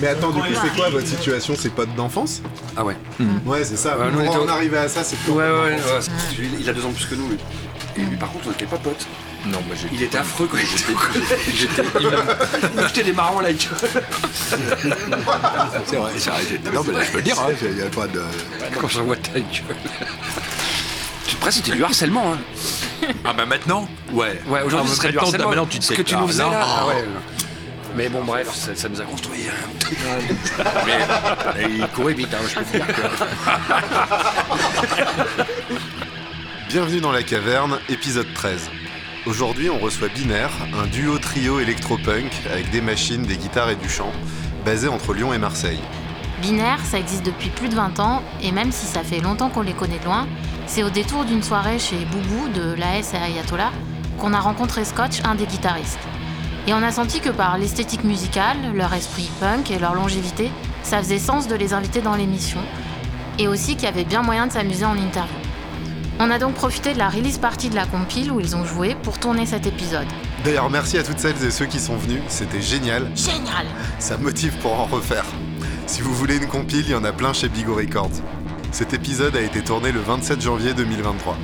Mais attends, du coup, c'est quoi votre situation? C'est pote d'enfance? Ah ouais. Ouais, c'est ça. Ouais, nous, on était arriver à ça, c'est Ouais, ouais, ouais. Lui, Il a deux ans de plus que nous, lui. Et lui, par contre, on n'était pas potes. Non, moi j'ai. Il était affreux. Il nous jetait des marrons à la gueule. C'est vrai, c'est vrai. j'ai- Non, mais là, je peux le dire, hein. Il n'y a pas de. Quand je vois ta gueule. Après, c'était du harcèlement. Hein. Ah, bah maintenant? Ouais. Ouais, aujourd'hui, Ah, ce serait du maintenant, harcèlement. maintenant, tu te Ce que tu nous faisais là. Ah ouais. Mais bon, bref, ça, ça nous a construit. hein. Mais, et il courait vite, hein, je peux te dire que. Bienvenue dans la caverne, épisode 13. Aujourd'hui, on reçoit Binaire, un duo trio électropunk avec des machines, des guitares et du chant, basé entre Lyon et Marseille. Binaire, ça existe depuis plus de 20 ans, et même si ça fait longtemps qu'on les connaît de loin, c'est au détour d'une soirée chez Boubou de l'AS et Ayatollah qu'on a rencontré Scotch, un des guitaristes. Et on a senti que par l'esthétique musicale, leur esprit punk et leur longévité, ça faisait sens de les inviter dans l'émission, et aussi qu'il y avait bien moyen de s'amuser en interview. On a donc profité de la release party de la compile où ils ont joué pour tourner cet épisode. D'ailleurs, merci à toutes celles et ceux qui sont venus, c'était génial, Génial ça motive pour en refaire. Si vous voulez une compile, il y en a plein chez Bigo Records. Cet épisode a été tourné le 27 janvier 2023.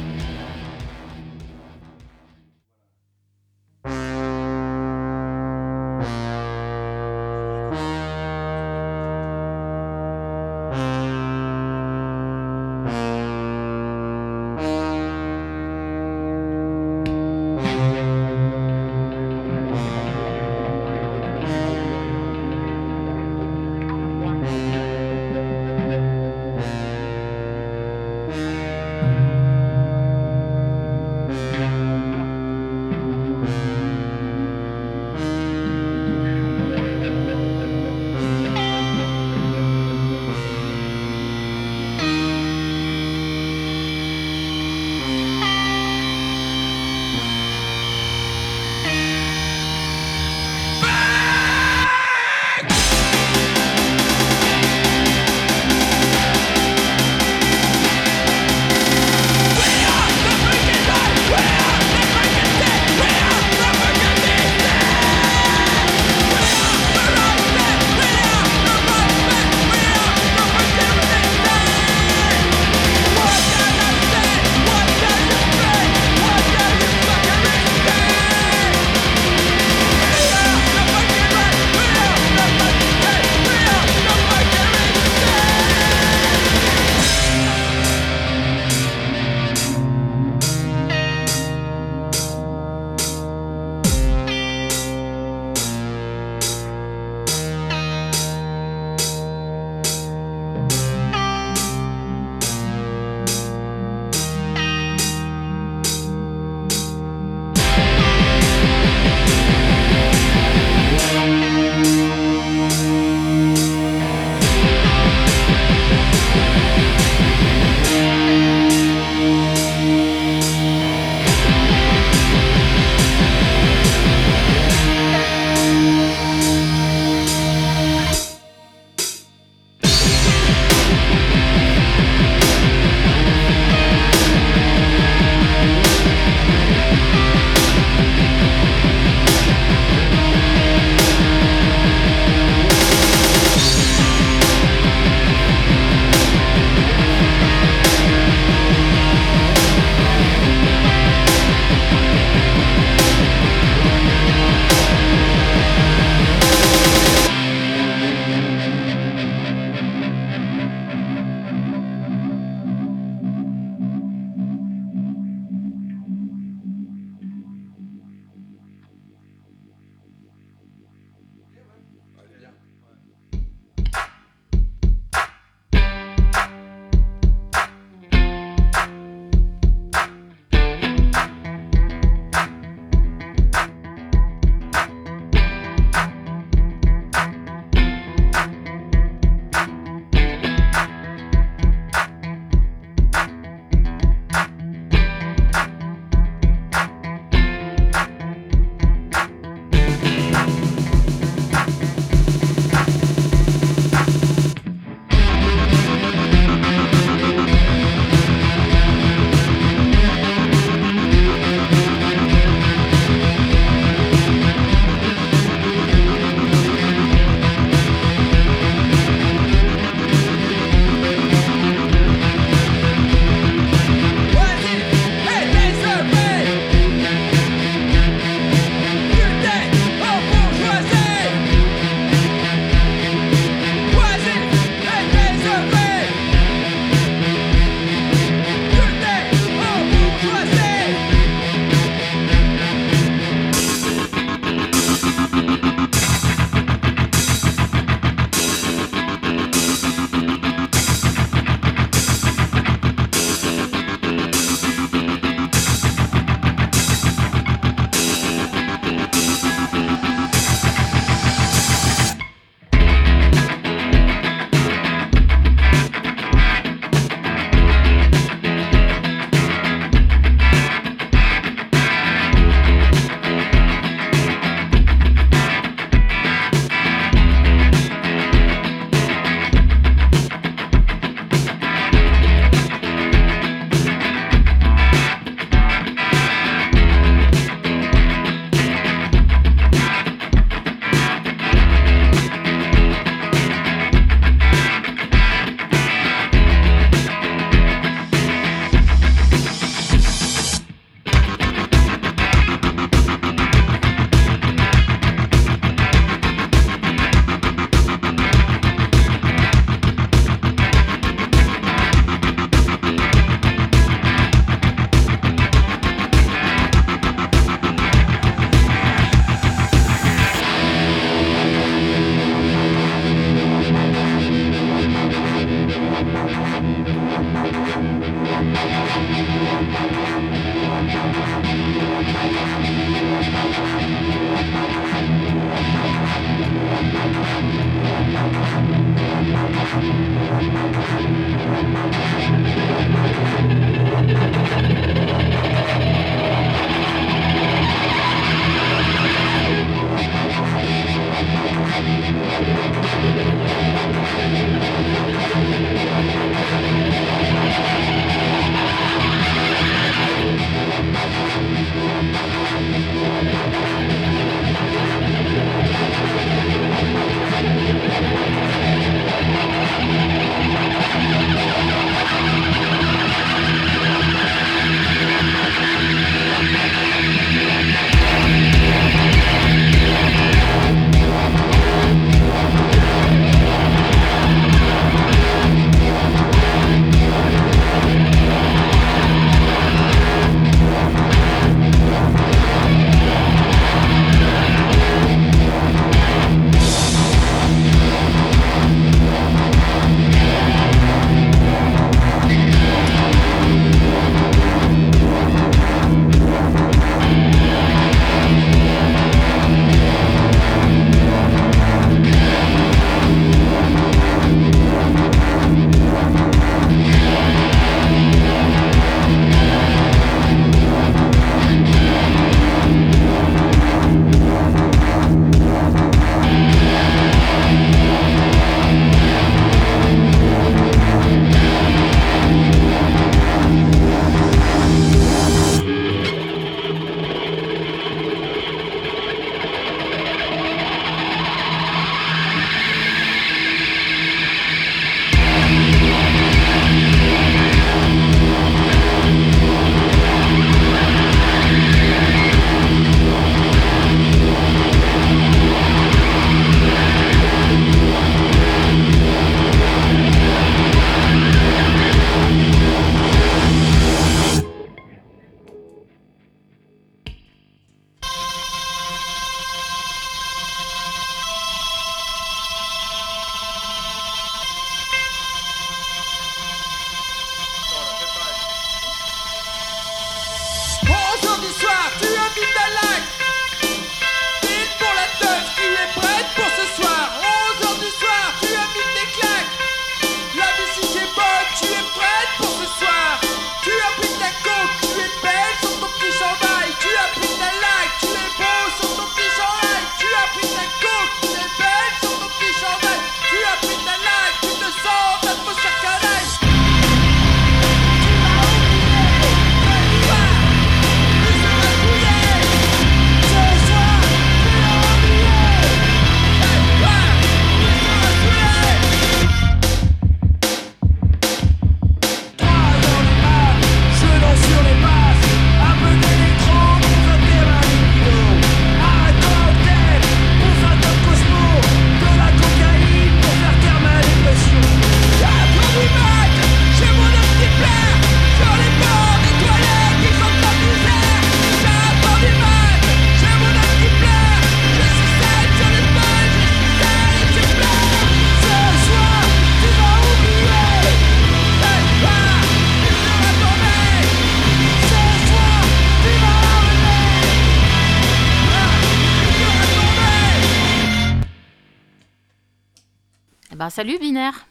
Ben, salut Binaire.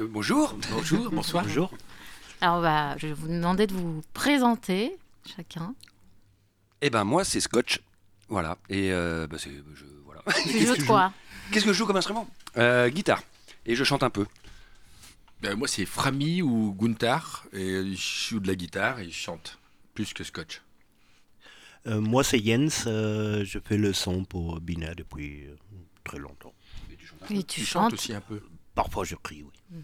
Euh, bonjour. Bonjour, bonsoir. Bonjour. Alors, bah, je vais vous demander de vous présenter chacun. Eh ben moi c'est Scotch. Voilà. Et euh, bah, c'est je voilà. Tu joues de quoi Qu'est-ce que je joue comme instrument? Euh, Guitare. Et je chante un peu. Ben, moi, c'est Frami ou Gunther, et je joue de la guitare et je chante, plus que Scotch. Euh, moi, c'est Jens. euh, je fais le son pour Bina depuis euh, très longtemps. Et tu Tu chantes. chantes aussi un peu. Parfois, je crie, oui.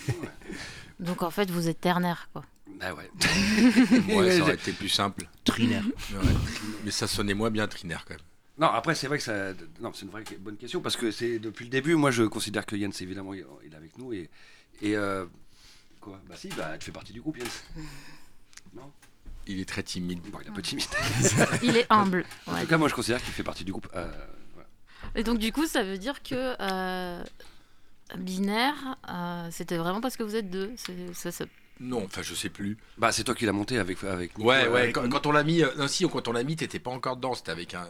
Donc, en fait, vous êtes ternaire, quoi. Bah ouais. Ouais, ça aurait été plus simple. Trinaire. Ouais. Mais ça sonnait moins bien Trinaire quand même. Non, après, c'est vrai que ça. Non, c'est une vraie bonne question parce que c'est depuis le début. Moi, je considère que Jens, évidemment, il est avec nous. Et. et euh, quoi? Bah, si, bah, tu fais partie du groupe, Jens. Non? Il est très timide. Bon, il est un peu timide. Il est humble. En ouais. tout cas, moi, je considère qu'il fait partie du groupe. Euh. Et donc, du coup, ça veut dire que euh, Binaire, euh, c'était vraiment parce que vous êtes deux. C'est- ça- ça- Non, enfin, je sais plus. Bah, c'est toi qui l'as monté avec. avec Nico, Ouais, ouais. avec- Quand, quand on l'a mis, euh, non, si, quand on l'a mis, t'étais pas encore dedans. C'était avec un,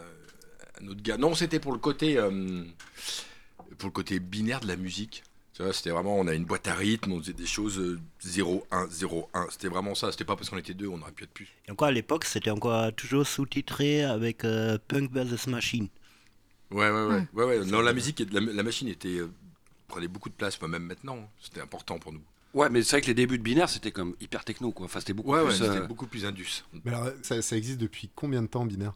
un autre gars. Non, c'était pour le côté, euh, pour le côté binaire de la musique. Tu vois, c'était vraiment, on a une boîte à rythme, on faisait des choses euh, 0, 1, 0, 1. C'était vraiment ça. C'était pas parce qu'on était deux, on aurait pu être plus. Et encore à l'époque, c'était encore toujours sous-titré avec euh, Punk vs Machine. Ouais, ouais, ouais. Ouais, ouais. Non, la musique, la, la machine était euh, prenait beaucoup de place, enfin, même maintenant. C'était important pour nous. Ouais, mais c'est vrai que les débuts de binaire, c'était comme hyper techno, quoi. Enfin, c'était beaucoup Ouais, ouais, plus. c'était euh, beaucoup plus indus. Mais alors, ça, ça existe depuis combien de temps, Binaire?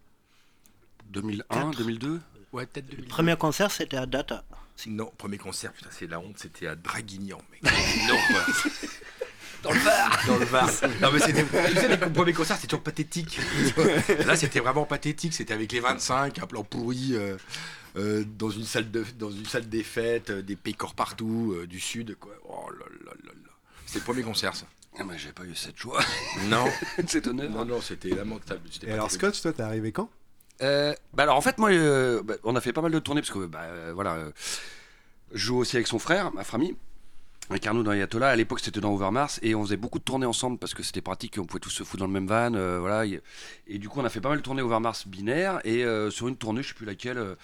2001, Quatre. 2002 Ouais, peut-être Le 2000. premier concert, c'était à Data. Non, premier concert, putain, c'est la honte, c'était à Draguignan, mec. non, quoi. Dans le bar Dans le Var. Non, mais c'était. Tu sais, les premiers concerts, c'était toujours pathétique. Là, c'était vraiment pathétique. C'était avec les 25, un plan pourri, euh, euh, dans, une salle de, dans une salle des fêtes, euh, des pécores partout, euh, du sud, quoi. Oh là là là là. C'était le premier concert, ça. Ah, mais j'ai pas eu cette joie, Non. cet honneur. Non, non, c'était lamentable. C'était Et pas alors, terrible. Scotch, toi, t'es arrivé quand? Euh, bah alors en fait moi euh, bah, on a fait pas mal de tournées parce que bah, euh, voilà euh, je joue aussi avec son frère ma famille avec Arnaud dans Ayatollah à l'époque c'était dans Overmars et on faisait beaucoup de tournées ensemble parce que c'était pratique on pouvait tous se foutre dans le même van euh, voilà et, et du coup on a fait pas mal de tournées Overmars binaire et euh, sur une tournée je sais plus laquelle euh,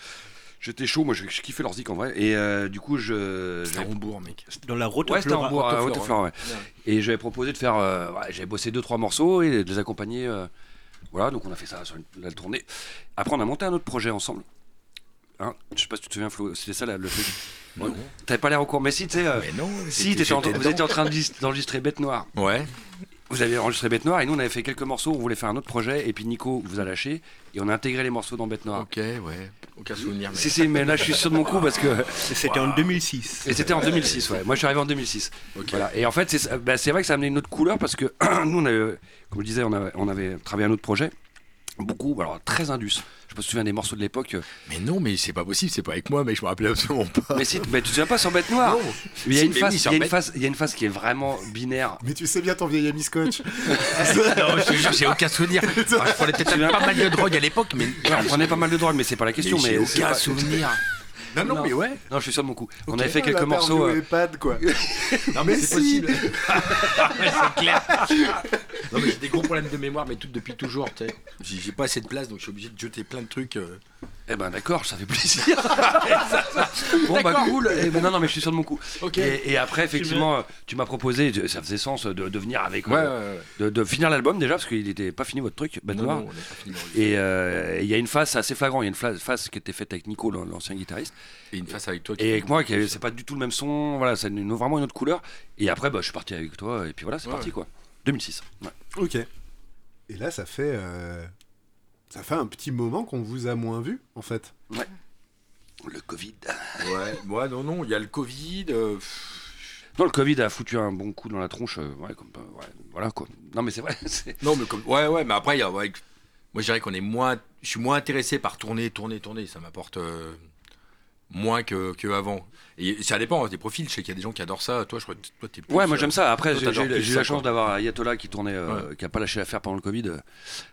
j'étais chaud moi je, je kiffais leur en vrai et euh, du coup je C'était à Hambourg, mec. Dans la route Ouais, c'était à Haute-Fleur, ouais. Et j'avais proposé de faire. euh, ouais, j'avais bossé deux, trois morceaux et de les accompagner. euh, voilà, donc on a fait ça sur une- la tournée. Après, on a monté un autre projet ensemble. Hein je sais pas si tu te souviens, Flo, c'était ça là, le truc. Non. T'avais pas l'air au courant, mais si, tu sais. euh, Mais non, si, t'étais en- vous étiez en train d'enregistrer Bête Noire. Ouais. Vous avez enregistré Bête Noire et nous, on avait fait quelques morceaux. On voulait faire un autre projet et puis Nico vous a lâché et on a intégré les morceaux dans Bête Noire. Ok, ouais. Aucun souvenir, mec. Si, si, mais là, je suis sûr de mon coup parce que. Et C'était en 2006. Et c'était en 2006, ouais. Moi, je suis arrivé en 2006. Ok. Voilà. Et en fait, c'est bah, c'est vrai que ça a amené une autre couleur parce que nous, on avait, comme je disais, on avait, on avait travaillé un autre projet. Beaucoup, alors très indus. Je me souviens des morceaux de l'époque. euh, Mais non, mais c'est pas possible, c'est pas avec moi, mais je me rappelais absolument pas. Mais si, mais tu te souviens pas sur Bête Noire Non. Il y a une mais phase, il y a une phase, il y a une phase qui est vraiment binaire. Mais tu sais bien ton vieil ami Scotch. non, je te jure, j'ai aucun souvenir. Ah, je prenais peut-être pas mal de drogue à l'époque, mais. Ouais, on prenait pas mal de drogue, mais c'est pas la question. Mais aucun pas- souvenir. Non, non, Non. mais ouais. Non, je suis sûr de mon coup. On avait fait quelques l'interview morceaux. euh, EHPAD, quoi. Non, Mais mais c'est si. possible. c'est clair. Non, mais j'ai des gros problèmes de mémoire, mais tout depuis toujours, tu sais. J'ai j'ai pas assez de place, donc je suis obligé de jeter plein de trucs. euh. Eh ben d'accord, ça fait plaisir. bon bah cool. Eh ben, non non mais je suis sûr de mon coup. Ok. Et, et après effectivement, tu m'as proposé, ça faisait sens de, de venir avec, Ouais, euh, ouais, de, de finir l'album déjà parce qu'il n'était pas fini votre truc, Bête Non, Noire. on n'a pas fini. Et euh, il y a une phase assez flagrant, il y a une phase qui était faite avec Nico, l'an- l'ancien guitariste, Et une face avec toi qui. et avec moi, qui avait- c'est pas du tout le même son, voilà, c'est une- vraiment une autre couleur. Et après, bah, je suis parti avec toi, et puis voilà, c'est Ouais, parti quoi. 2006. Ouais. Ok. Et là, ça fait. euh, Ça fait un petit moment qu'on vous a moins vu, en fait. Le Covid. Ouais, ouais, non, non, il y a le Covid. euh, Non, le Covid a foutu un bon coup dans la tronche, euh, ouais, comme, euh, ouais, voilà quoi. Non mais c'est vrai, Non, mais comme. Ouais, ouais, mais après, il y a. ouais, moi, je dirais qu'on est moins. Je suis moins intéressé par tourner, tourner, tourner. Ça m'apporte euh, moins que, que avant. Et ça dépend hein, des profils. Je sais qu'il y a des gens qui adorent ça. Toi, je crois que toi, t'es plus. Ouais, moi euh, j'aime ça. Après, j'ai eu la chance d'avoir Ayatollah qui tournait, euh, qui a pas lâché l'affaire pendant le Covid. euh,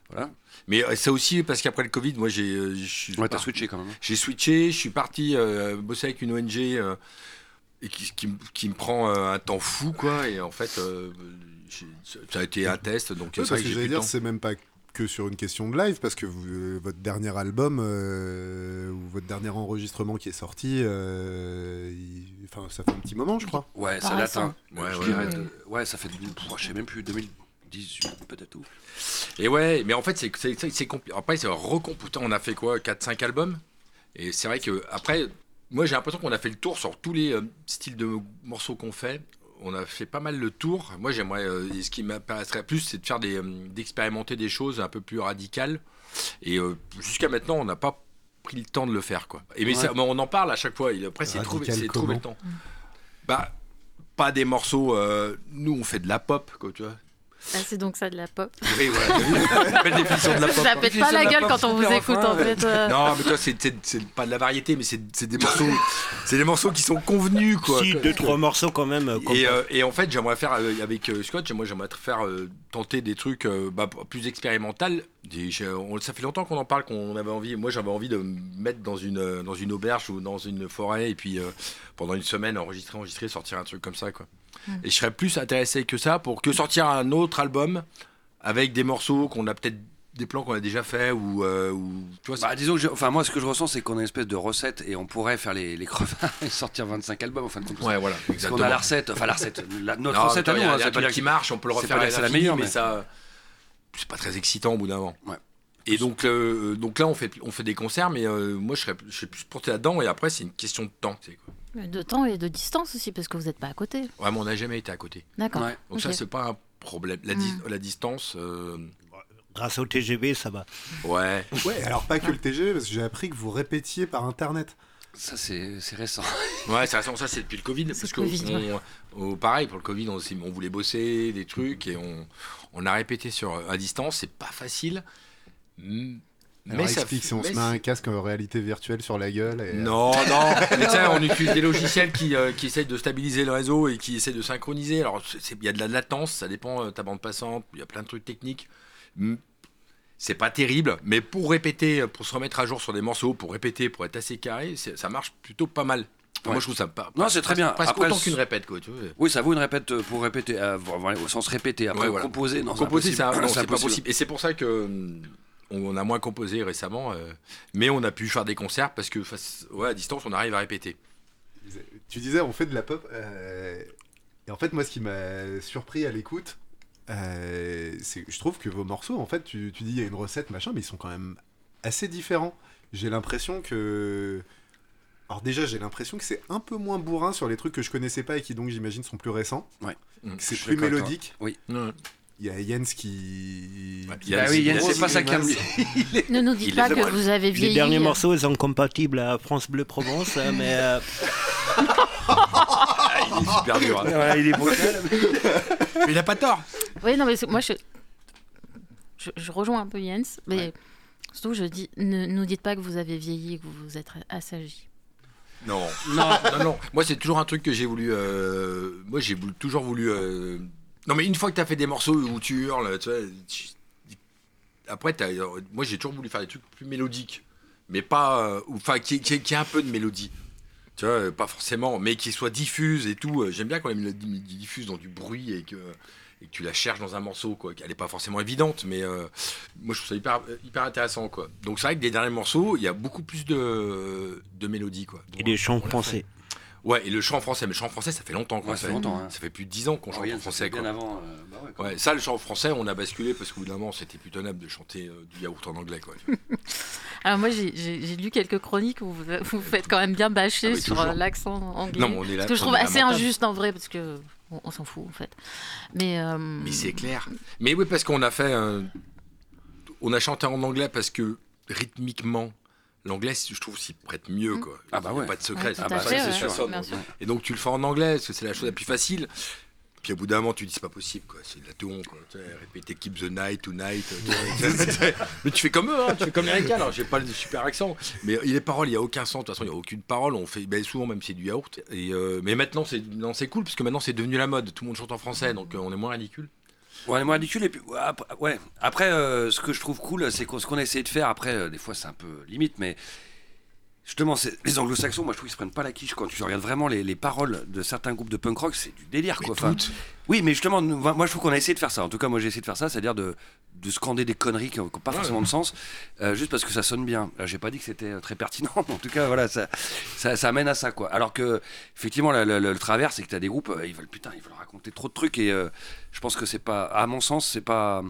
voilà. Mais euh, ça aussi, parce qu'après le Covid, moi, j'ai. euh, je suis Ouais, t'as switché quand même. hein. J'ai switché, je suis parti euh, bosser avec une ONG euh, et qui, qui, me- qui me prend euh, un temps fou, quoi. Et en fait, euh, ça a été un test, donc Ouais, c'est vrai parce que j'allais dire, c'est même pas que sur une question de live, parce que vous- euh, votre dernier album, euh, ou votre dernier enregistrement qui est sorti, euh, il- enfin, ça fait un petit moment, je crois. Ouais, ça date. hein. Ouais, ouais, dirais ouais. de- ouais, ça fait. pff, Je sais même plus, 2018 peut-être. ou- Et ouais, mais en fait, c'est c'est- c'est- c'est compli- Après, c'est recomposé. On a fait quoi 4-5 albums? Et c'est vrai que, après, moi j'ai l'impression qu'on a fait le tour sur tous les euh, styles de morceaux qu'on fait. On a fait pas mal le tour. Moi, j'aimerais. euh, ce qui m'intéresserait plus, c'est de faire des. euh, d'expérimenter des choses un peu plus radicales. Et euh, jusqu'à maintenant, on n'a pas pris le temps de le faire, quoi. Et mais, Ouais. ça- mais on en parle à chaque fois. Et après, c'est trouver, c'est trouver le temps. Bah, pas des morceaux. nous, on fait de la pop, quoi, tu vois. Ah, c'est donc ça de la pop. Oui, voilà. Belle définition de la pop. Ça pète pas la gueule quand on vous écoute en fait. euh. Non, mais toi, c'est- pas de la variété, mais c'est des morceaux, c'est des morceaux qui sont convenus, quoi. Si, deux, trois morceaux quand même. euh, Et, euh, et en fait, j'aimerais faire euh, avec euh, Scott, moi j'aimerais faire euh, tenter des trucs euh, bah, plus expérimental. Des- j'ai- on- ça fait longtemps qu'on en parle, qu'on avait envie. Moi, j'avais envie de me mettre dans une dans une auberge ou dans une forêt et puis euh, pendant une semaine enregistrer, enregistrer, sortir un truc comme ça, quoi. Et je serais plus intéressé que ça pour que sortir un autre album avec des morceaux qu'on a peut-être des plans qu'on a déjà fait ou, euh, ou tu vois. Bah, disons que enfin, moi, ce que je ressens, c'est qu'on a une espèce de recette et on pourrait faire les, les crevards et sortir 25 albums en fin de compte. Ouais, voilà, Parce qu'on exactement. a la recette, enfin la recette, la- notre Non, recette à nous, hein, c'est pas dire qui marche, on peut le refaire c'est la meilleure, mais mais- ça, c'est pas très excitant au bout d'un moment. Ouais. Et donc, euh, donc là, on fait, on fait des concerts, mais euh, moi, je serais, je serais plus porté là-dedans. Et après, c'est une question de temps. tu sais, quoi. De temps et de distance aussi, parce que vous n'êtes pas à côté. Ouais, mais on n'a jamais été à côté. D'accord. Ouais. Donc ça, c'est pas un problème. La, la distance, euh, Grâce au TGV, ça va. ouais. Ouais, alors pas que le TGV, parce que j'ai appris que vous répétiez par internet. Ça, c'est récent. Ouais, c'est récent, ça, c'est depuis le Covid. Parce que, Covid, ouais. on- on- pareil, pour le Covid, on voulait bosser des trucs et on, on a répété sur, à distance. C'est pas facile. Alors ça explique fait- si on se met un casque en réalité virtuelle sur la gueule. Et... Non, non. Mais tu sais, on utilise des logiciels qui, euh, qui essayent de stabiliser le réseau et qui essayent de synchroniser. Alors, il y a de la latence, ça dépend de ta bande passante, il y a plein de trucs techniques. C'est pas terrible, mais pour répéter, pour se remettre à jour sur des morceaux, pour répéter, pour être assez carré, ça marche plutôt pas mal. Enfin, Moi, je trouve ça pas. Non, c'est très bien. Presque Après, autant qu'une répète, quoi. Tu vois. Oui, ça vaut une répète euh, pour répéter, euh, au sens répéter. Après, Ouais, voilà. composer, non, composer, c'est pas possible. Et c'est pour ça que hum, on a moins composé récemment, euh, mais on a pu faire des concerts parce que face, ouais, à distance, on arrive à répéter. Tu disais, on fait de la pop. euh, Et en fait, moi, ce qui m'a surpris à l'écoute, euh, c'est je trouve que vos morceaux, en fait, tu, tu dis il y a une recette, machin, mais ils sont quand même assez différents. J'ai l'impression que. Alors, déjà, j'ai l'impression que c'est un peu moins bourrin sur les trucs que je connaissais pas et qui, donc, j'imagine, sont plus récents. Ouais. Mm. C'est suis plus mélodique. Ouais. Il y a Jens qui. Ouais, Jens, Bah oui, Yann, c'est pas ça qui a mis. Ne nous dites est pas que vous avez vieilli. Les derniers morceaux, ils sont compatibles à France Bleu Provence, hein, mais euh, Il est super dur. hein. il est brutal. Mais il a pas tort. Oui, non, mais moi, je, je, je rejoins un peu Jens, mais surtout, je dis, ne nous dites pas que vous avez vieilli et que vous vous êtes assagi. Non. non, non, non. Moi, c'est toujours un truc que j'ai voulu. euh, Moi, j'ai voulu- toujours voulu. euh, Non, mais une fois que t'as fait des morceaux où tu hurles, tu vois. tu- Après, t'as- moi, j'ai toujours voulu faire des trucs plus mélodiques, mais pas. euh, ou- Enfin, qui, qui, qui a un peu de mélodie. Tu vois, pas forcément, mais qui soit diffuse et tout. J'aime bien quand les mélodies diffusent dans du bruit et que, et que tu la cherches dans un morceau, quoi. Elle est pas forcément évidente, mais euh, moi je trouve ça hyper, hyper intéressant, quoi. Donc c'est vrai que les derniers morceaux, il y a beaucoup plus de, de mélodies, quoi. et des chants l'a français. Ouais, et le chant français, mais le chant français, ça fait longtemps qu'on Ouais, ça fait. longtemps, hein. Ça fait plus de 10 ans qu'on chante en français, quoi. Bien avant. euh, bah ouais, quoi. Ouais, ça, le chant français, on a basculé parce qu'au bout d'un moment, c'était plus tenable de chanter euh, du yaourt en anglais, quoi. Alors moi, j'ai- lu quelques chroniques où vous vous faites quand même bien bâcher Ah sur euh, l'accent anglais. Non, mais on est là. Ce que je trouve assez injuste en vrai, parce que on, on s'en fout en fait. Mais, euh, Mais c'est clair. Mais oui, parce qu'on a fait. un- On a chanté en anglais parce que rythmiquement, l'anglais, je trouve, s'y prête mieux, quoi. Ah bah Il y a ouais. Pas de secret. Ah bah, fait, ça, c'est ouais, sûr. Et donc tu le fais en anglais, parce que c'est la chose la plus facile. Puis au bout d'un moment, tu dis c'est pas possible, quoi. C'est de la quoi. Sais, répéter keep the night tonight. mais tu fais comme eux, hein, tu fais comme les Ricains. Alors j'ai pas le super accent, mais les paroles, il y a aucun sens. De toute façon, il y a aucune parole. On fait, ben, souvent même c'est du yaourt. Et euh, mais maintenant c'est, non, c'est cool parce que maintenant c'est devenu la mode. Tout le monde chante en français, donc euh, on est moins ridicule. Ouais, moi ridicule et puis ouais, après, ouais. Après, euh, ce que je trouve cool, c'est qu'on- ce qu'on a essayé de faire. Après, euh, des fois, c'est un peu limite, mais Justement, les anglo-saxons, moi je trouve qu'ils se prennent pas la quiche quand tu regardes vraiment les, les paroles de certains groupes de punk rock, c'est du délire quoi. Enfin, oui, mais justement, nous- moi je trouve qu'on a essayé de faire ça. En tout cas, moi j'ai essayé de faire ça, c'est-à-dire de, de scander des conneries qui n'ont pas Ouais. forcément de sens, euh, juste parce que ça sonne bien. J'ai pas dit que c'était euh, très pertinent, mais en tout cas, voilà, ça, ça, ça amène à ça quoi. Alors que, effectivement, le, le- le travers, c'est que tu as des groupes, euh, ils veulent putain, ils veulent raconter trop de trucs et euh, je pense que c'est pas, à mon sens, c'est pas.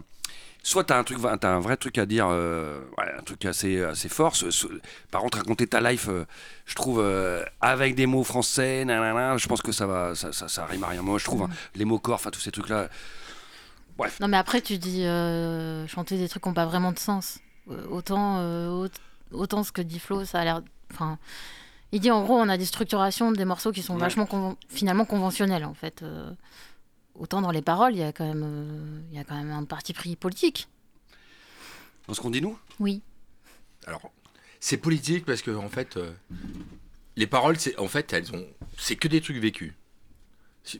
Soit t'as un truc, t'as un vrai truc à dire, euh, ouais, un truc assez, assez fort. Ce- ce- par contre, raconter ta life, euh, je trouve, euh, avec des mots français, nanana, je pense que ça va, ça, ça, ça rime à rien. Moi, je trouve hein, les mots corps, enfin tous ces trucs-là. Bref. Non, mais après, tu dis chanter des trucs qui n'ont pas vraiment de sens. Autant, aut- autant ce que dit Flo, ça a l'air. Enfin, il dit en gros, on a des structurations des morceaux qui sont Ouais. vachement finalement conventionnelles en fait. Autant dans les paroles, il y a quand même, euh, il y a quand même un parti pris politique. Dans ce qu'on dit nous? Oui. Alors, c'est politique parce que en fait, euh, les paroles, c'est en fait, elles ont, c'est que des trucs vécus.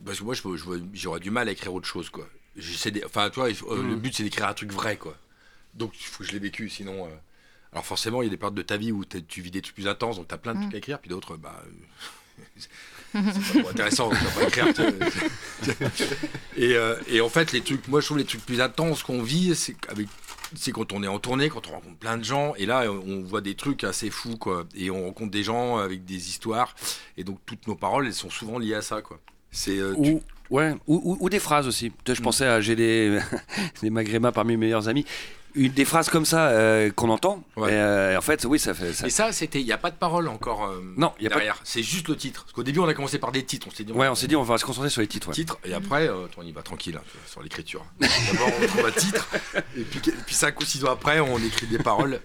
Parce que moi, je, je vois- j'aurais du mal à écrire autre chose, quoi. Enfin, toi, euh, le Mm. but c'est d'écrire un truc vrai, quoi. Donc, il faut que je l'ai vécu, sinon. euh, Alors forcément, il y a des périodes de ta vie où tu vis des trucs plus intenses, donc t'as plein de Mm. trucs à écrire, puis d'autres, bah. C'est pas trop intéressant, pas tu- et, euh, et en fait, les trucs, moi je trouve les trucs plus intenses qu'on vit, c'est avec c'est quand on est en tournée, quand on rencontre plein de gens, et là on voit des trucs assez fous, quoi. Et on rencontre des gens avec des histoires, et donc toutes nos paroles, elles sont souvent liées à ça, quoi. C'est euh, tu- ou, ouais, ou, ou- ou des phrases aussi. Je Mm. pensais à j'ai des, des parmi mes meilleurs amis. Une, des phrases comme ça euh, qu'on entend. Ouais. Et, euh, en fait, oui, ça fait. ça- Et ça, c'était, il n'y a pas de parole encore euh, Non, il y a pas de- derrière. C'est juste le titre. Parce qu'au début, on a commencé par des titres. On s'est dit, Ouais, on s'est dit on va se concentrer sur les titres. ouais. titre, et après, euh, on y va tranquille, hein, sur l'écriture. D'abord, on trouve un titre, et puis, et puis cinq ou six ans après, on écrit des paroles.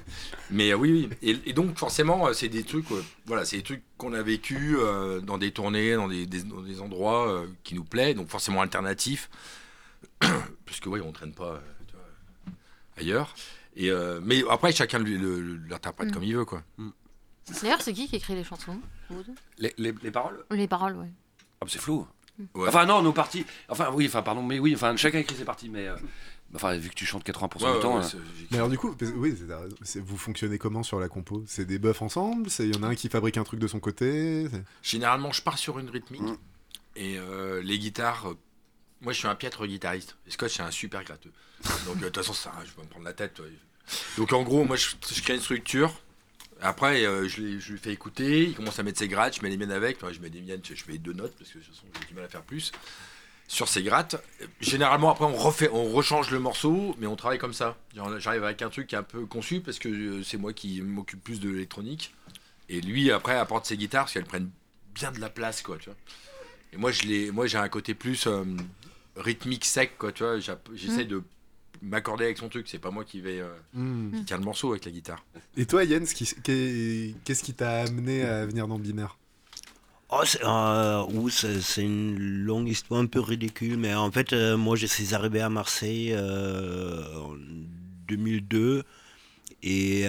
Mais oui, oui. Et, et donc, forcément, c'est des trucs, voilà, c'est des trucs qu'on a vécu dans des tournées, dans des, des- dans des endroits qui nous plaisent, donc forcément alternatifs, puisque oui, on traîne pas ailleurs. Et euh, mais après, chacun l'interprète Mm. comme il veut, quoi. D'ailleurs, c'est qui qui écrit les chansons Les, les- les paroles Les paroles, ouais. Ah, bah, C'est flou. Ouais. Enfin, non, nos parties. Enfin, oui, enfin, pardon, mais oui, enfin, chacun écrit ses parties, mais. euh, Enfin, vu que tu chantes 80% Ouais, du ouais, temps. ouais, euh, Mais alors du coup, oui, vous fonctionnez comment sur la compo? C'est des buffs ensemble? C'est il y en a un qui fabrique un truc de son côté? Généralement, je pars sur une rythmique Mm. et euh, les guitares. Moi, je suis un piètre guitariste. Et Scott, c'est un super gratteux. Donc, euh, de toute façon, ça, je vais me prendre la tête. Donc, en gros, moi, je, crée une structure. Après, euh, je, lui fais écouter. Il commence à mettre ses grattes. Je mets les miennes avec. Je mets des miennes. Je fais deux notes parce que de toute façon, j'ai du mal à faire plus. Sur ces grattes. Généralement, après, on refait, on rechange le morceau, mais on travaille comme ça. J'arrive avec un truc un peu conçu parce que euh, c'est moi qui m'occupe plus de l'électronique. Et lui, après, apporte ses guitares parce qu'elles prennent bien de la place, quoi, tu vois. Et moi, moi, j'ai un côté plus rythmique sec, quoi, tu vois. J'essaie de m'accorder avec son truc. C'est pas moi qui vais euh, Hmm. qui tient le morceau avec la guitare. Et toi, Jens, qui- qu'est- qu'est-ce qui t'a amené à venir dans Binaire? Oh, c'est euh, c'est- une longue histoire un peu ridicule, mais en fait, euh, moi, je suis arrivé à Marseille euh, en 2002 et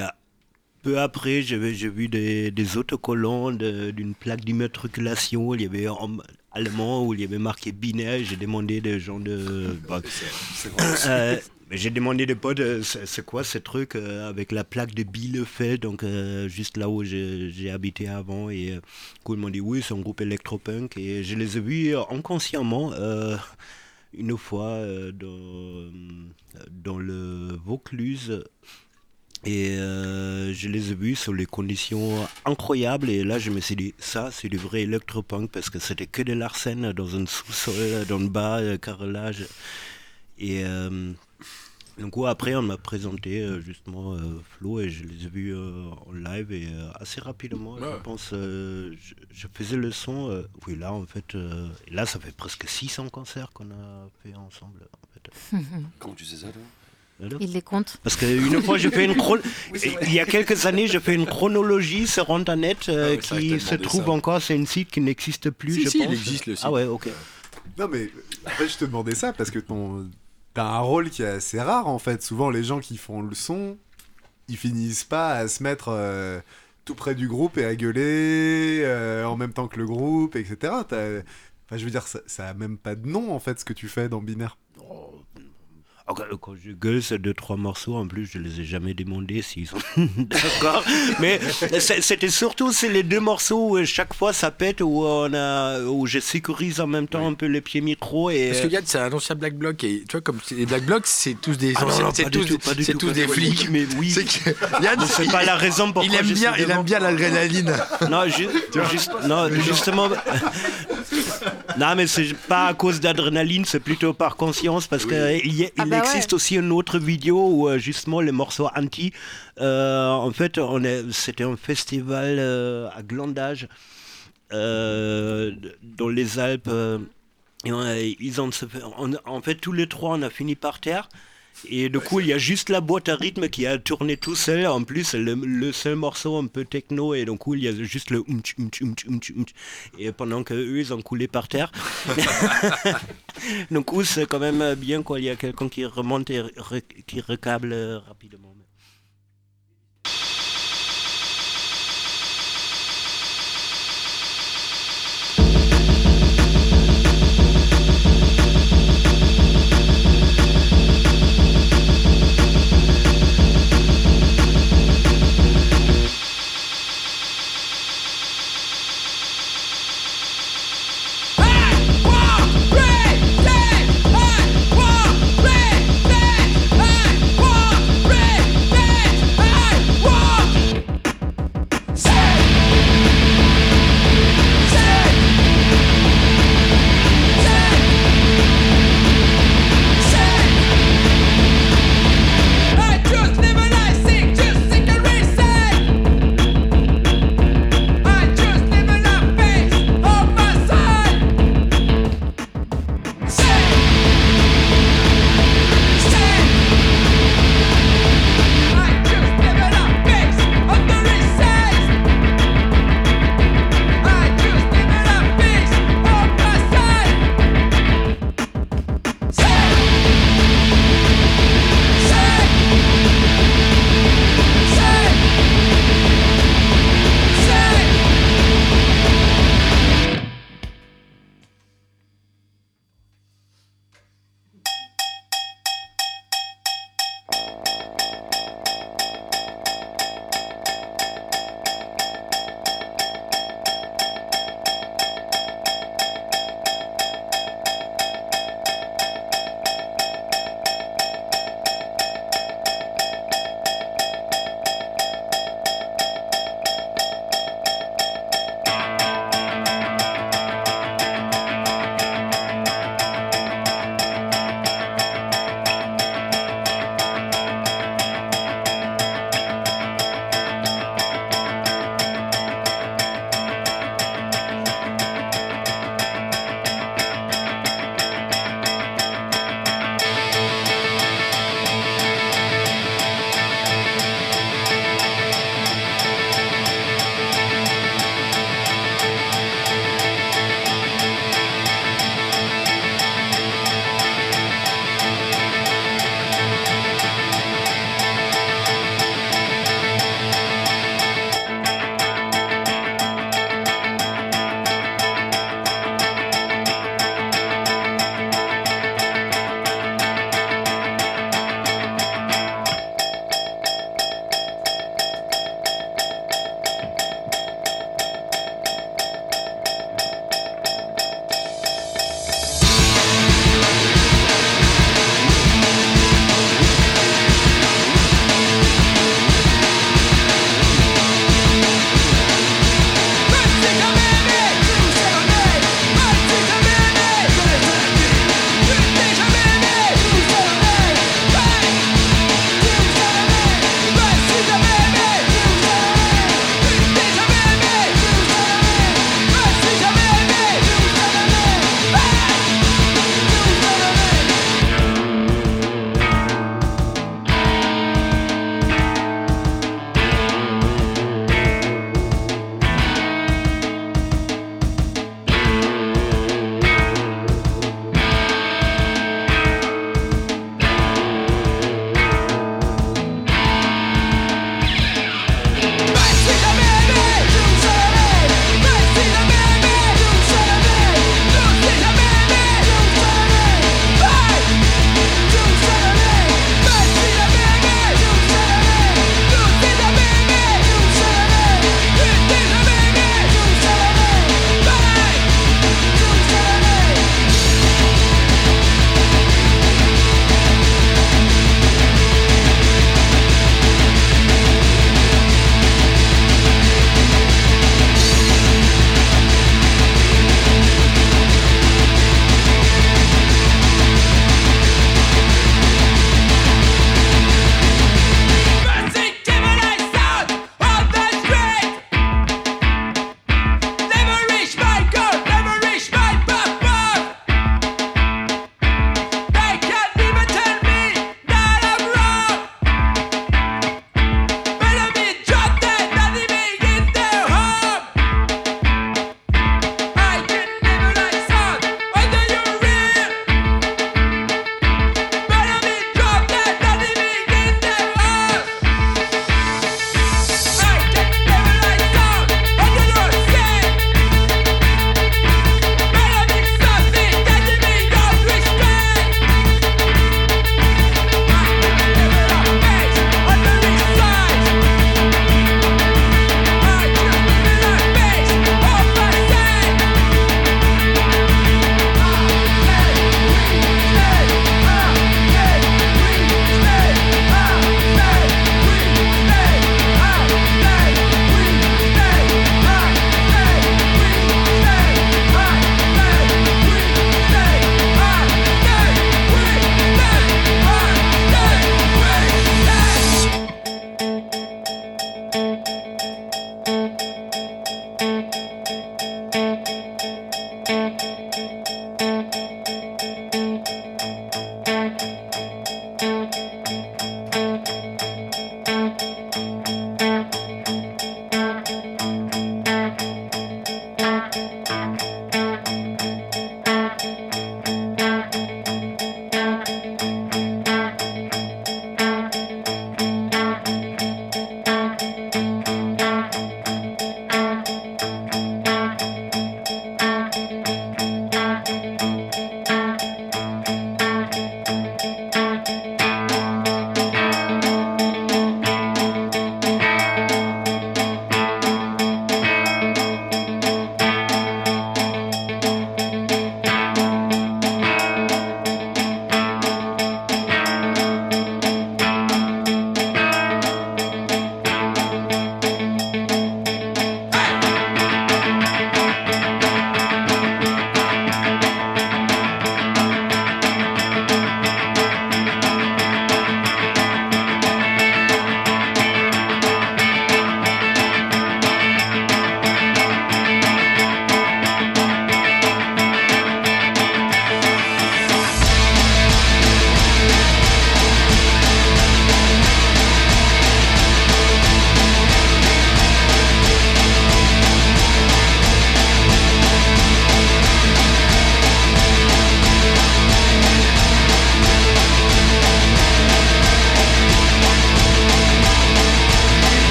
peu après, j'ai vu des, des autocollants d'une plaque d'immatriculation. Il y avait en allemand où il y avait marqué binaire. J'ai demandé des gens de. bah, euh, j'ai demandé des potes, euh, c'est quoi ce truc euh, avec la plaque de Bielefeld, donc juste là où j'ai habité avant. Et ils m'ont dit oui, c'est un groupe électropunk. Et je les ai vus inconsciemment une fois dans, dans le Vaucluse. Et euh, je les ai vus sur les conditions incroyables. Et là, je me suis dit, ça, c'est du vrai électropunk parce que c'était que de l'arsène dans un sous-sol, dans le bas, euh, carrelage. Et euh, donc, ouais, après, on m'a présenté euh, justement euh, Flo et je les ai vus euh, en live. Et euh, assez rapidement, Ouais. je pense, euh, je, je faisais le son. euh, oui, là, en fait, euh, et là, ça fait presque 600 concerts qu'on a fait ensemble. En fait. Comment tu sais ça, toi? Il les compte. Parce qu'une fois, j'ai fait une chron-. Il y a quelques années, j'ai fait une chronologie sur Internet euh, Ah qui se trouve ça. encore. C'est une site qui n'existe plus, Si, je si, il pense. existe, le site. Ah ouais, ok. Non, mais en fait, je te demandais ça parce que ton... t'as un rôle qui est assez rare en fait. Souvent, les gens qui font le son, ils finissent pas à se mettre euh, tout près du groupe et à gueuler euh, en même temps que le groupe, etc. Enfin, je veux dire, ça, ça a même pas de nom en fait ce que tu fais dans Binaire. Oh, Quand je gueule ces deux trois morceaux, en plus, je les ai jamais demandé s'ils sont d'accord. Mais c'était surtout c'est les deux morceaux où euh, chaque fois ça pète où on a où je sécurise en même temps un peu les pieds micro et Parce que euh, Yann, c'est un ancien Black Bloc et tu vois comme c'est- les Black Blocs, c'est tous des Ah c'est tous, tout, tout, tous des flics. Mais oui. Yann, c'est pas la raison pourquoi il aime je bien, il aime bien l'adrénaline. Non, ju- juste- non, justement. non, mais c'est pas à cause d'adrénaline, c'est plutôt par conscience parce qu'il Ah il bah ouais. existe aussi une autre vidéo où euh, justement les morceaux anti. euh, en fait, on est, c'était un festival euh, à Glandage euh, dans les Alpes. euh, et on a- ils ont, on- en fait, tous les trois, on a fini par terre. Et du coup, il y a juste la boîte à rythme qui a tourné tout seul. En plus, le, le seul morceau un peu techno. Et donc, il y a juste le umtch, umtch. Et pendant que eux, ils ont coulé par terre. donc, c'est quand même bien quand il y a quelqu'un qui remonte et re- qui recable euh, rapidement.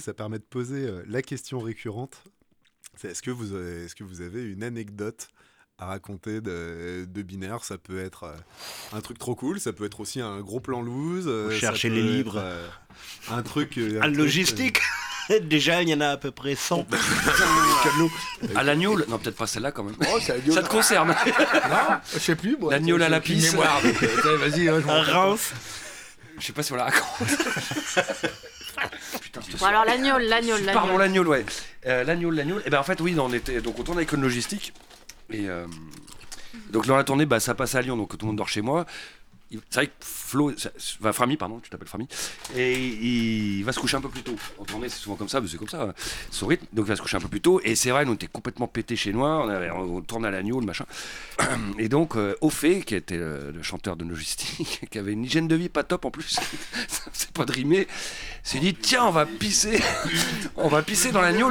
Ça permet de poser euh, la question récurrente. C'est est-ce que, vous avez, est-ce que vous avez une anecdote à raconter de, de binaire? Ça peut être euh, un truc trop cool, ça peut être aussi un gros plan loose. euh, ça cherchez les être, livres. euh, un truc. euh, un truc, logistique, déjà, il y en a à peu près 100. À l'agneau, non, peut-être pas celle-là quand même. Oh. Ça te concerne Non, je sais plus. moi. L'agneau à la pisse. mémoire, donc, euh, tiens, Vas-y, je Reims. Je sais pas si on la raconte. Putain, Bon, alors l'agneau, l'agneau, Pardon, l'agneau. ouais. Euh, l'agneau, l'agneau. Et ben en fait, oui, on était donc on tourne avec une logistique. Et euh, donc dans la tournée, bah, ça passe à Lyon, donc tout le monde dort chez moi. C'est vrai que Flo, ça- enfin Frami, pardon, tu t'appelles Frami, et il va se coucher un peu plus tôt. En tournée, c'est souvent comme ça, c'est comme ça, hein, son rythme. Donc il va se coucher un peu plus tôt. Et c'est vrai, nous on était complètement pété chez nous. On, avait- on tourne à l'agneau, le machin. Et donc euh, Ophé, qui était le, chanteur de logistique, qui avait une hygiène de vie pas top en plus, c'est pas de s'est dit tiens, on va pisser, on va pisser dans l'agneau.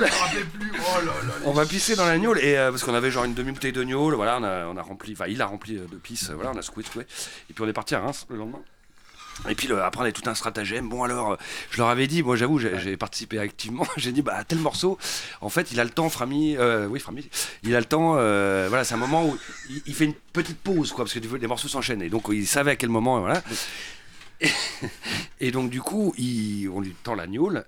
On va pisser dans l'agneau et euh, parce qu'on avait genre une demi bouteille de voilà, on a, on a rempli, enfin il a rempli euh, de pisse, euh, voilà, on a secoué, secoué, et puis on est parti à Reims le lendemain. Et puis le- après on avait tout un stratagème. Bon alors, euh, je leur avais dit, moi j'avoue, j'ai j'ai participé activement. J'ai dit bah tel morceau, en fait il a le temps, Frami, euh, oui Frami, il a le temps. euh, voilà, c'est un moment où il, il fait une petite pause quoi, parce que les morceaux s'enchaînent. Et donc il savait à quel moment, voilà. Et, et donc du coup, il, on lui tend la gnôle.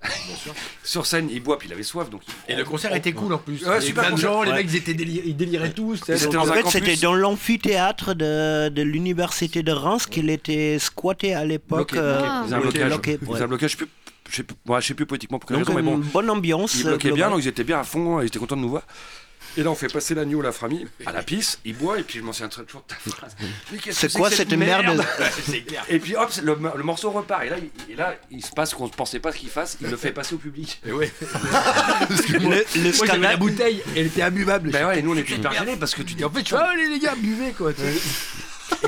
Sur scène, il boit, puis il avait soif, donc. il- Et le concert était cool en plus. Ouais, Il y super plein de concert. gens, les mecs ils étaient déli- ils déliraient tous. donc- En fait, c'était dans l'amphithéâtre de, de l'université de Reims qu'il était squatté à l'époque. Bloqué, euh, un blocage. bloqué, Il ouais. faisait un blocage, je sais plus, je sais plus, politiquement pour quelle Donc raison, mais bon. bonne ambiance. Ils bloquaient euh, bien, donc ils étaient bien à fond, ils étaient contents de nous voir. Et là, on fait passer l'agneau, la famille, à la pisse, il boit, et puis je m'en souviens très- toujours de ta phrase. C'est quoi que cette merde C'est clair. Et puis hop, le, le morceau repart, et là, il, et là, il se passe qu'on ne pensait pas ce qu'il fasse, il le fait passer au public. Et ouais. Le, le Moi j'avais la bouteille, elle était imbuvable. Ben ouais, et nous on était hyper gênés parce que tu dis en fait, je suis allez les gars, buvez quoi.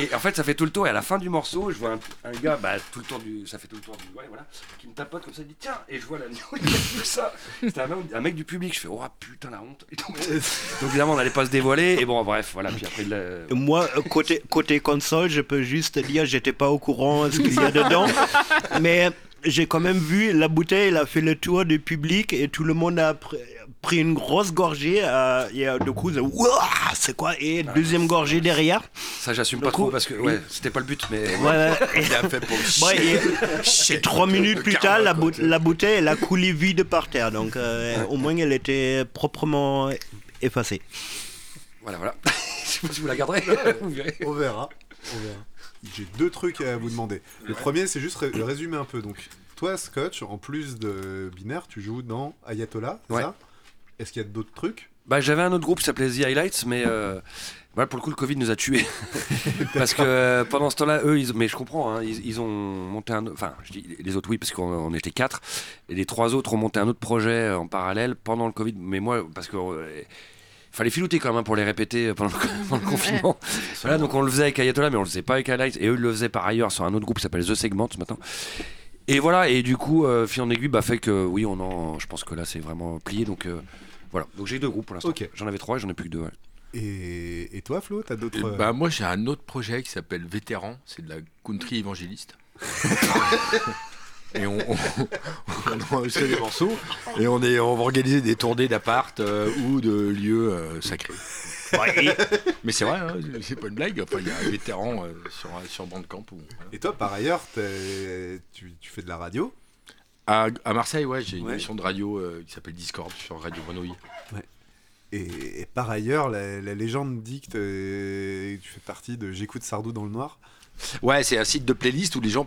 Et en fait, ça fait tout le tour. Et à la fin du morceau, je vois un, gars, bah, tout le tour du, ça fait tout le tour du, ouais, voilà, qui me tapote comme ça, il dit tiens, et je vois l'agneau, il a tout ça. C'était un, mec- du public. Je fais oh putain la honte. Donc, évidemment, on n'allait pas se dévoiler. Et bon, bref, voilà. Puis après, l'a- Moi, euh, côté, côté console, je peux juste dire, j'étais pas au courant de ce qu'il y a dedans, mais j'ai quand même vu la bouteille, elle a fait le tour du public et tout le monde a pris une grosse gorgée. euh, et euh, du coup, c'est quoi Et deuxième gorgée derrière. ça, j'assume pas trop parce que ouais, c'était pas le but, mais Ouais, ouais. Et- Il a fait pour le Ouais, et, et trois minutes plus tard, la, bou- bouteille la bouteille, elle a coulé vide par terre. Donc, euh, au moins, elle était proprement effacée. voilà, voilà. Je sais pas si vous la garderez. vous verrez. On verra. On verra. J'ai deux trucs à vous demander. Le premier, c'est juste ré- résumer un peu. Donc, toi, Scotch, en plus de binaire, tu joues dans Ayatollah, c'est Ouais. ça? Est-ce qu'il y a d'autres trucs Bah, j'avais un autre groupe qui s'appelait The Highlights, mais euh, voilà, pour le coup, le Covid nous a tués. parce que euh, pendant ce temps-là, eux, ils, mais je comprends, hein, ils, ils ont monté un. Enfin, je dis les autres, oui, parce qu'on on était quatre. Et les trois autres ont monté un autre projet euh, en parallèle pendant le Covid. Mais moi, parce que. euh, Fallait filouter quand même hein, pour les répéter pendant le, pendant le confinement. Voilà, donc on le faisait avec Ayatollah, mais on le faisait pas avec Highlights. Et eux, ils le faisaient par ailleurs sur un autre groupe qui s'appelle The Segment maintenant. Et voilà, et du coup, euh, fil en aiguille, bah, fait que oui, on en, je pense que là, c'est vraiment plié. Donc euh, voilà, donc j'ai deux groupes pour l'instant. Ok. J'en avais trois, et j'en ai plus que deux. ouais. et, et toi, Flo, t'as d'autres. Et bah, moi j'ai un autre projet qui s'appelle Vétéran, c'est de la country évangéliste. et on, on, on des morceaux et on, est, on va organiser des tournées d'appart euh, ou de lieux euh, sacrés. Mais c'est vrai, hein, c'est pas une blague. Enfin, il y a un vétéran euh, sur, sur Bandcamp. Voilà. Et toi, par ailleurs, t'es- tu, tu fais de la radio? À, à Marseille, ouais, j'ai une Ouais. émission de radio euh, qui s'appelle Discord sur Radio Grenouille. Et, et par ailleurs, la, la légende dit que t'es- tu fais partie de J'écoute Sardou dans le noir. Ouais, c'est un site de playlist où les gens,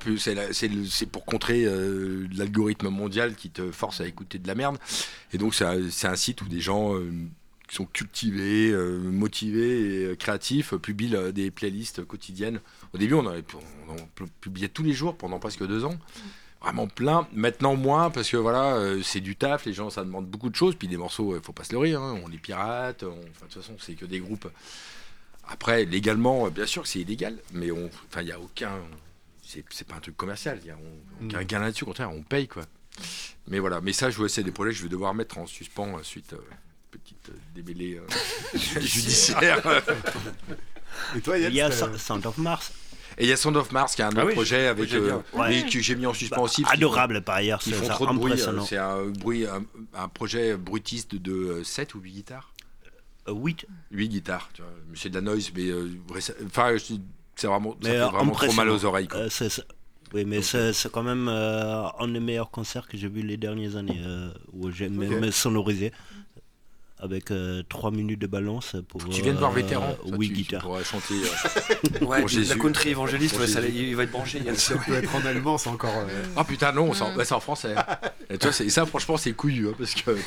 c'est pour contrer euh, l'algorithme mondial qui te force à écouter de la merde. Et donc c'est un, site où des gens euh, qui sont cultivés, euh, motivés et euh, créatifs euh, publient euh, des playlists quotidiennes. Au début, on, en avait- on en publiait tous les jours pendant presque deux ans. Vraiment plein. Maintenant moins parce que voilà, euh, c'est du taf. Les gens, ça demande beaucoup de choses. Puis des morceaux, il faut pas se leurrer. hein, on les pirate. on- enfin, de toute façon, c'est que des groupes. Après, légalement, euh, bien sûr que c'est illégal, mais on, enfin, il y a aucun, c'est c'est pas un truc commercial. Il y a on- aucun Mm. gain là-dessus. Au contraire, on paye quoi. Mais voilà. Mais ça, je vois, c'est des projets que je vais devoir mettre en suspens euh, suite euh, petite euh, démêlée euh, judiciaire. Et toi, Yann Il y a Sound of Mars. Et il y a Sound of Mars qui est un autre Ah oui, projet avec, euh. Ouais. que j'ai mis en suspens aussi. Adorable par ailleurs, Ils c'est font ça, trop de bruit. euh, impressionnant. C'est un, bruit, un, un projet bruitiste de 7 ou 8 guitares. Euh, oui, 8 guitares, tu vois. Mais C'est de la noise, mais. euh, Enfin, c'est vraiment, ça Mais, fait euh, vraiment trop mal aux oreilles. quoi. euh. Oui, mais c'est c'est quand même euh, un des meilleurs concerts que j'ai vu les dernières années, euh, où j'ai même sonorisé avec 3 minutes de balance pour. Tu viens de voir euh, Vétéran Toi, Oui, guitare. chanter. euh, Ouais, Pour puis la country évangéliste, ouais, ça, il va être branché. Yann. Ça peut être en allemand, c'est encore. euh, Ah putain, non, c'est en, c'est en français. Et toi, ça, franchement, c'est couillu, hein, parce que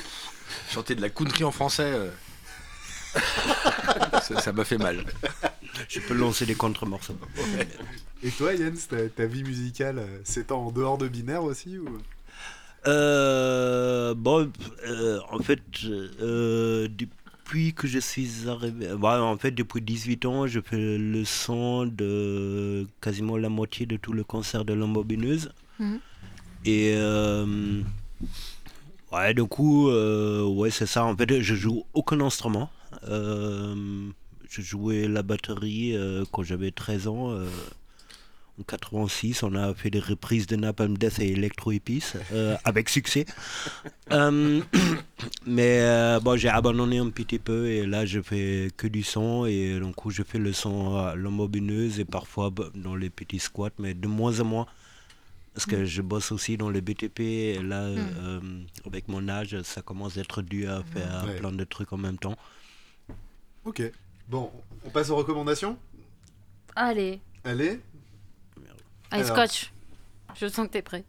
chanter de la country en français, euh, ça m'a fait mal. Je peux lancer des contre-morceaux. Et toi, Jens, ta, ta vie musicale euh, s'étend en dehors de binaire aussi ou... Euh, bon, euh, en fait, euh, depuis que je suis arrivé, bah, en fait, depuis 18 ans, je fais le son de quasiment la moitié de tout le concert de l'embobineuse. Mhm. Et euh, ouais, du coup, ouais, c'est ça. En fait, je joue aucun instrument. Je jouais la batterie quand j'avais 13 ans. Euh, en 86, on a fait des reprises de Napalm Death et Electro Épice euh, avec succès. Euh, mais euh, bon, j'ai abandonné un petit peu et là je fais que du son et donc je fais le son à l'embobineuse et parfois bah, dans les petits squats, mais de moins en moins. Parce que je bosse aussi dans les BTP et là, euh, avec mon âge, ça commence à être dur à faire Ouais. plein de trucs en même temps. Ok. Bon, on passe aux recommandations? Allez, Allez allez, Alors. Scotch. Je sens que t'es prêt.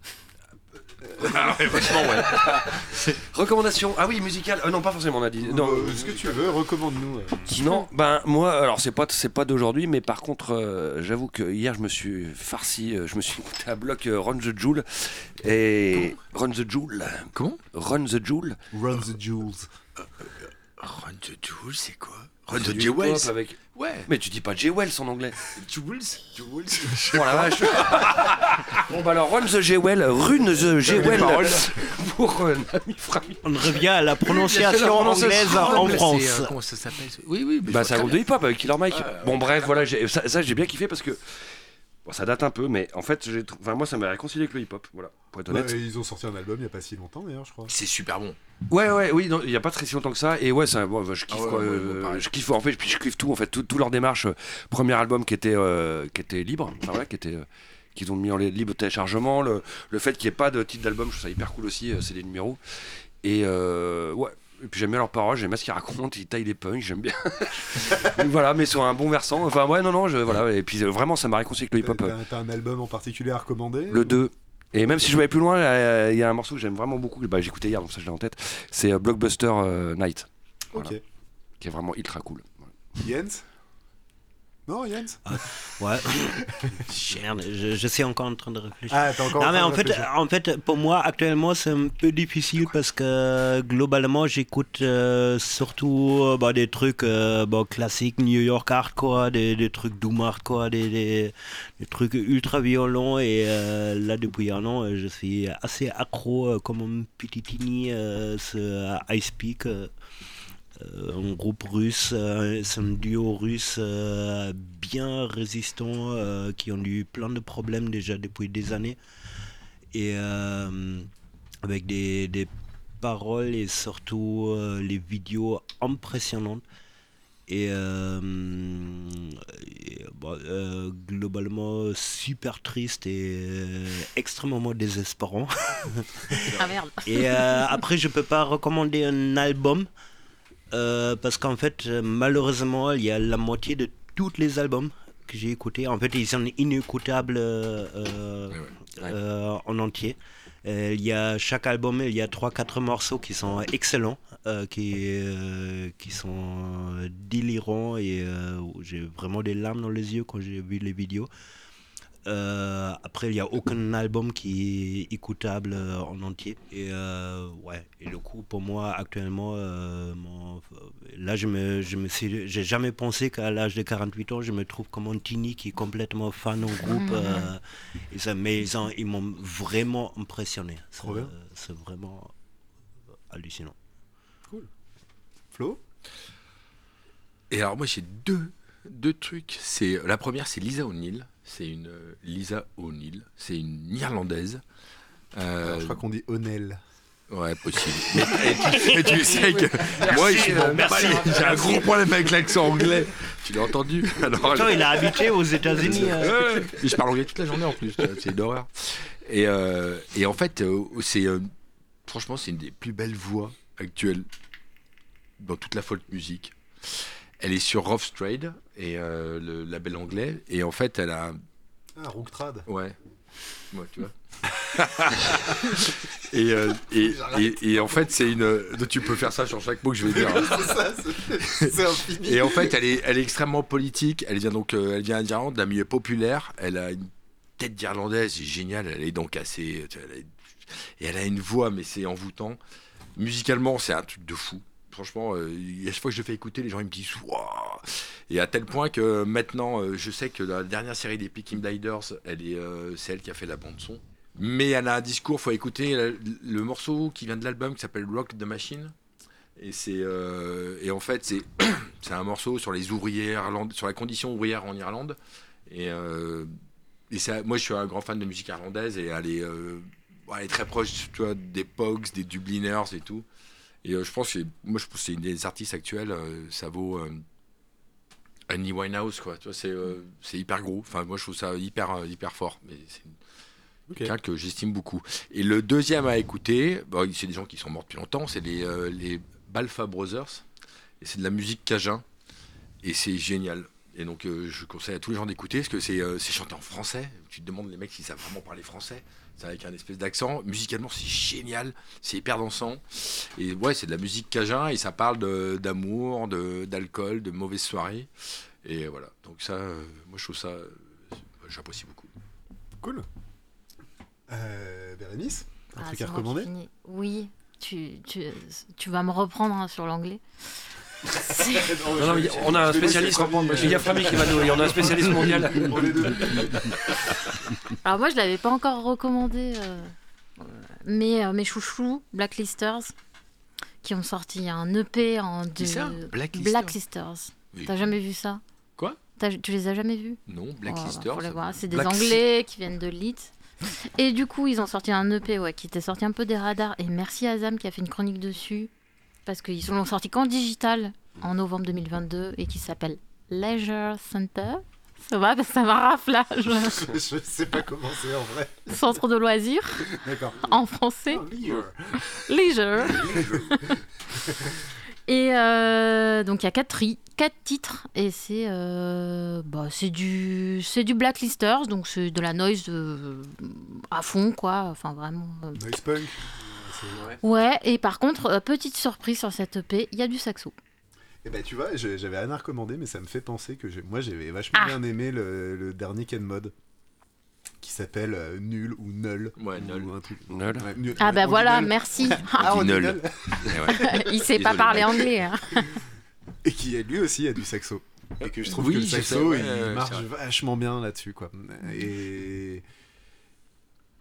Ah, ouais, vachement, ouais. Recommandation. Ah oui, musicale. Euh, non, pas forcément, on a dit. Non, Euh, ce que tu veux, recommande-nous. euh. Sinon, ben moi, alors c'est pas c'est pas d'aujourd'hui, mais par contre, euh, j'avoue que hier je me suis farci, euh, je me suis écouté un bloc euh, Run the Jewel et Run the Jewel, Comment Run the Jewel, Run the Jewels. Run the Jewels, c'est quoi? The du Jewels hip-hop avec. Ouais. Mais tu dis pas Jewels en anglais. Jewels Jewels Oh la vache. bon bah alors Run the Jewel, Rune the Jewel paroles. pour euh, Nami Frami. On revient à la prononciation anglaise en France. euh, comment ça s'appelle ce- Oui, oui. mais Bah un vois groupe de hip-hop avec Killer Mike. Ouais, bon bref, voilà, j'ai- ça, ça, j'ai bien kiffé parce que bon, ça date un peu, mais en fait, j'ai enfin moi ça m'a réconcilié avec le hip-hop, voilà, pour être honnête. Ouais, ils ont sorti un album il y a pas si longtemps d'ailleurs, je crois. C'est super bon. Ouais, ouais, oui, il n'y a pas très si longtemps que ça. Et ouais, ça, bon, je kiffe Ah ouais, quoi. ouais, euh, je kiffe, en fait, puis je kiffe tout, en fait, tout, tout leur démarche. premier album qui était, euh, qui était libre, enfin voilà, qui était. euh, qu'ils ont mis en li- libre téléchargement, le, le fait qu'il n'y ait pas de titre d'album, je trouve ça hyper cool aussi, euh, c'est des numéros. Et euh, ouais, et puis j'aime bien leurs paroles, j'aime bien ce qu'ils racontent, ils taillent des punks, j'aime bien. Voilà, mais sur un bon versant, enfin ouais, non, non, je, voilà, et puis euh, vraiment ça m'a réconcilié avec le T'as hip-hop. euh, t'as un album en particulier à recommander le 2. Et même si je vais plus loin, euh, il y a un morceau que j'aime vraiment beaucoup, bah, j'écoutais hier, donc ça je l'ai en tête, c'est euh, Blockbuster euh, Night, Ok. qui est vraiment ultra cool. Jens? Non, Jens Ouais. Merde, je, je suis encore en train de réfléchir. Ah, t'as encore Non, en mais train en de fait, en fait, pour moi, actuellement, c'est un peu difficile parce que globalement, j'écoute euh, surtout euh, bah, des trucs euh, bah, classiques, New York hardcore, des, des trucs doom hardcore, des, des, des trucs ultra violents. Et euh, là, depuis un an, je suis assez accro, euh, comme un petit tini, euh, ce Ice Peak. Euh, un groupe russe, euh, c'est un duo russe euh, bien résistant qui ont eu plein de problèmes déjà depuis des années et avec des, des paroles et surtout euh, les vidéos impressionnantes et, euh, euh, globalement super triste et extrêmement désespérant. Ah merde. Et après, je peux pas recommander un album euh, parce qu'en fait, euh, malheureusement, il y a la moitié de tous les albums que j'ai écoutés. En fait, ils sont inécoutables euh, Ouais, ouais. euh, en entier. Il y a chaque album, il y a 3-4 morceaux qui sont excellents, qui, qui sont délirants et où j'ai vraiment des larmes dans les yeux quand j'ai vu les vidéos. Euh, après, il n'y a aucun album qui est écoutable euh, en entier. Et euh, ouais, et le coup, pour moi, actuellement, euh, mon- là, je me, je me suis, j'ai jamais pensé qu'à l'âge de 48 ans, je me trouve comme un tini qui est complètement fan au groupe. euh, et ça, mais ils, ont- ils m'ont vraiment impressionné. C'est-. C'est vraiment hallucinant. Flo? Et alors moi j'ai deux, deux trucs. C'est la première c'est Lisa O'Neill. C'est une euh, Lisa O'Neill. C'est une Irlandaise. Euh, Alors, Je crois qu'on dit Onel. Ouais, possible. Mais, et tu, et tu sais que moi, je euh, j'ai un gros problème avec l'accent anglais. Tu l'as entendu Alors, Pourtant, il a habité aux États-Unis. euh. Ouais, je parle anglais toute la journée en plus, c'est une horreur. Et, euh, et en fait, euh, c'est euh, franchement, c'est une des plus belles voix actuelles dans toute la folk musique. Elle est sur Rough Trade et euh, le label anglais. Et en fait, elle a Ah, Rooktrad. Ouais. Ouais, tu vois. et, euh, et, et, et en fait, c'est une. Tu peux faire ça sur chaque mot que je vais dire. hein. c'est ça, c'est-. Et en fait, elle est, elle est extrêmement politique. Elle vient donc, euh, elle vient d'Irlande, d'un milieu populaire. Elle a une tête d'Irlandaise, c'est génial. Elle est donc assez, elle a- et elle a une voix, mais c'est envoûtant. Musicalement, c'est un truc de fou. Franchement, euh, à chaque fois que je fais écouter, les gens me disent waouh. Et à tel point que maintenant, euh, je sais que la dernière série des Peaky Blinders, elle est, euh, c'est elle qui a fait la bande son. Mais elle a un discours. Faut écouter le, morceau qui vient de l'album qui s'appelle Rock the Machine. Et c'est euh, et en fait c'est c'est un morceau sur les ouvriers sur la condition ouvrière en Irlande. Et, et ça, moi je suis un grand fan de musique irlandaise et elle est, elle est très proche tu vois, des Pogs, des Dubliners et tout. Et euh, je pense que c'est- moi je pense que c'est une des artistes actuelles, euh, ça vaut euh, Annie Winehouse quoi. Tu vois, c'est c'est hyper gros. Enfin moi je trouve ça hyper hyper fort. Mais c'est Ok. quelqu'un que j'estime beaucoup. Et le deuxième à écouter, bon, c'est des gens qui sont morts depuis longtemps, c'est les, euh, les Balfa Brothers. Et c'est de la musique cajun. Et c'est génial. Et donc euh, je conseille à tous les gens d'écouter parce que c'est euh, c'est chanté en français. Tu te demandes les mecs s'ils savent vraiment parler français. C'est avec un espèce d'accent. Musicalement c'est génial. C'est hyper dansant. Et ouais, c'est de la musique cajun et ça parle de- d'amour, de- d'alcool, de, mauvaises soirées. Et voilà. Donc ça, euh, moi je trouve ça, euh, j'apprécie beaucoup. Cool. Euh, Bérénice Un Ah, truc à recommander? Oui, tu, tu, tu vas me reprendre hein, sur l'anglais. Non, non, mais on a un spécialiste. Il y a Frammy qui va nous. On a un spécialiste mondial. Alors moi, je l'avais pas encore recommandé, euh, euh, mais euh, mes chouchous, Blacklisters, qui ont sorti un EP en deux... ça Blacklisters Blacklisters. Oui. T'as jamais vu ça? Quoi? T'as- Tu les as jamais vus? Non, Oh, Blacklister. bah, faut les ça- voir. C'est des Black- Anglais qui viennent de Leeds. Et du coup, ils ont sorti un EP ouais, qui était sorti un peu des radars. Et merci à Zam qui a fait une chronique dessus. Parce qu'ils l'ont sorti qu'en digital en novembre 2022 et qui s'appelle Leisure Center. Ça va, parce que ça m'arrafe là. je- Je sais pas comment c'est en vrai. Centre de loisirs D'accord. en français. Oh, Leisure. Leisure. Et euh, donc il y a quatre, tri- quatre titres et c'est euh, bah, c'est du c'est du blacklisters donc c'est de la noise euh, à fond quoi enfin vraiment euh. Noise punk. Ouais et par contre euh, petite surprise sur cette EP il y a du saxo Eh ben tu vois, j'avais rien à recommander, mais ça me fait penser que moi j'avais vachement Ah. bien aimé le, le dernier Ken Mod qui s'appelle euh, Nul ou Null. Ouais, ou Null. un truc. Null. Ouais, nul. ah bah On voilà Null. merci Ah, on. Null. Eh il sait pas parler anglais hein. Et qui lui aussi a du saxo. Et que je trouve Oui, que le sais, saxo ouais, il marche vachement bien là-dessus quoi. Et...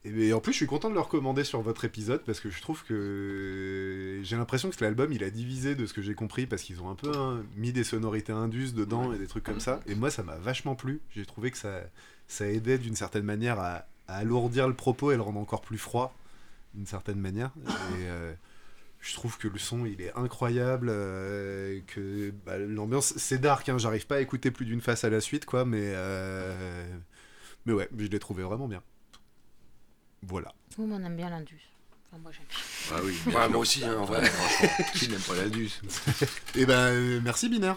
Et en plus, je suis content de le recommander sur votre épisode parce que je trouve que j'ai l'impression que l'album il a divisé de ce que j'ai compris parce qu'ils ont un peu hein, mis des sonorités indus dedans et des trucs comme ça. Et moi, ça m'a vachement plu. J'ai trouvé que ça, ça aidait d'une certaine manière à, à alourdir le propos et le rendre encore plus froid d'une certaine manière. Et euh, je trouve que le son il est incroyable, euh, que bah, l'ambiance c'est dark. Hein, J'arrive pas à écouter plus d'une face à la suite quoi, mais euh, mais ouais, je l'ai trouvé vraiment bien. Voilà. Tout le monde aime bien l'indus Enfin, moi j'aime bien. Ah oui. Moi aussi, hein, en vrai. franchement, qui n'aime pas la duse Et ben euh, merci binaire.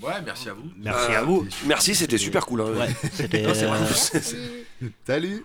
Ouais, merci à vous. Merci Euh, à vous. Merci, c'était super cool. hein. Ouais, c'était. Non, c'est euh, vraiment- Merci. Salut.